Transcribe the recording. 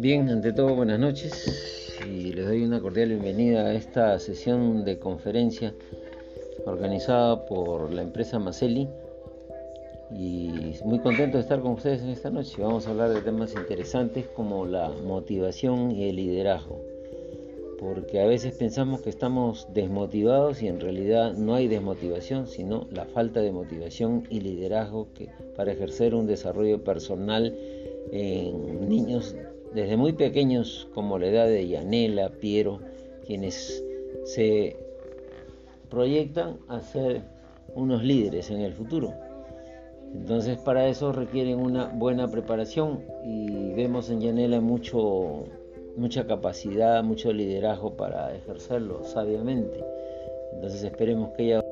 Bien, ante todo buenas noches. Y les doy una cordial bienvenida a esta sesión de conferencia organizada por la empresa Maceli. Y muy contento de estar con ustedes en esta noche. Vamos a hablar de temas interesantes como la motivación y el liderazgo. Porque a veces pensamos que estamos desmotivados y en realidad no hay desmotivación, sino la falta de motivación y liderazgo que, para ejercer un desarrollo personal en niños desde muy pequeños como la edad de Yanela, Piero, quienes se proyectan a ser unos líderes en el futuro. Entonces para eso requieren una buena preparación y vemos en Yanela mucho mucha capacidad, mucho liderazgo para ejercerlo sabiamente. Entonces esperemos que ella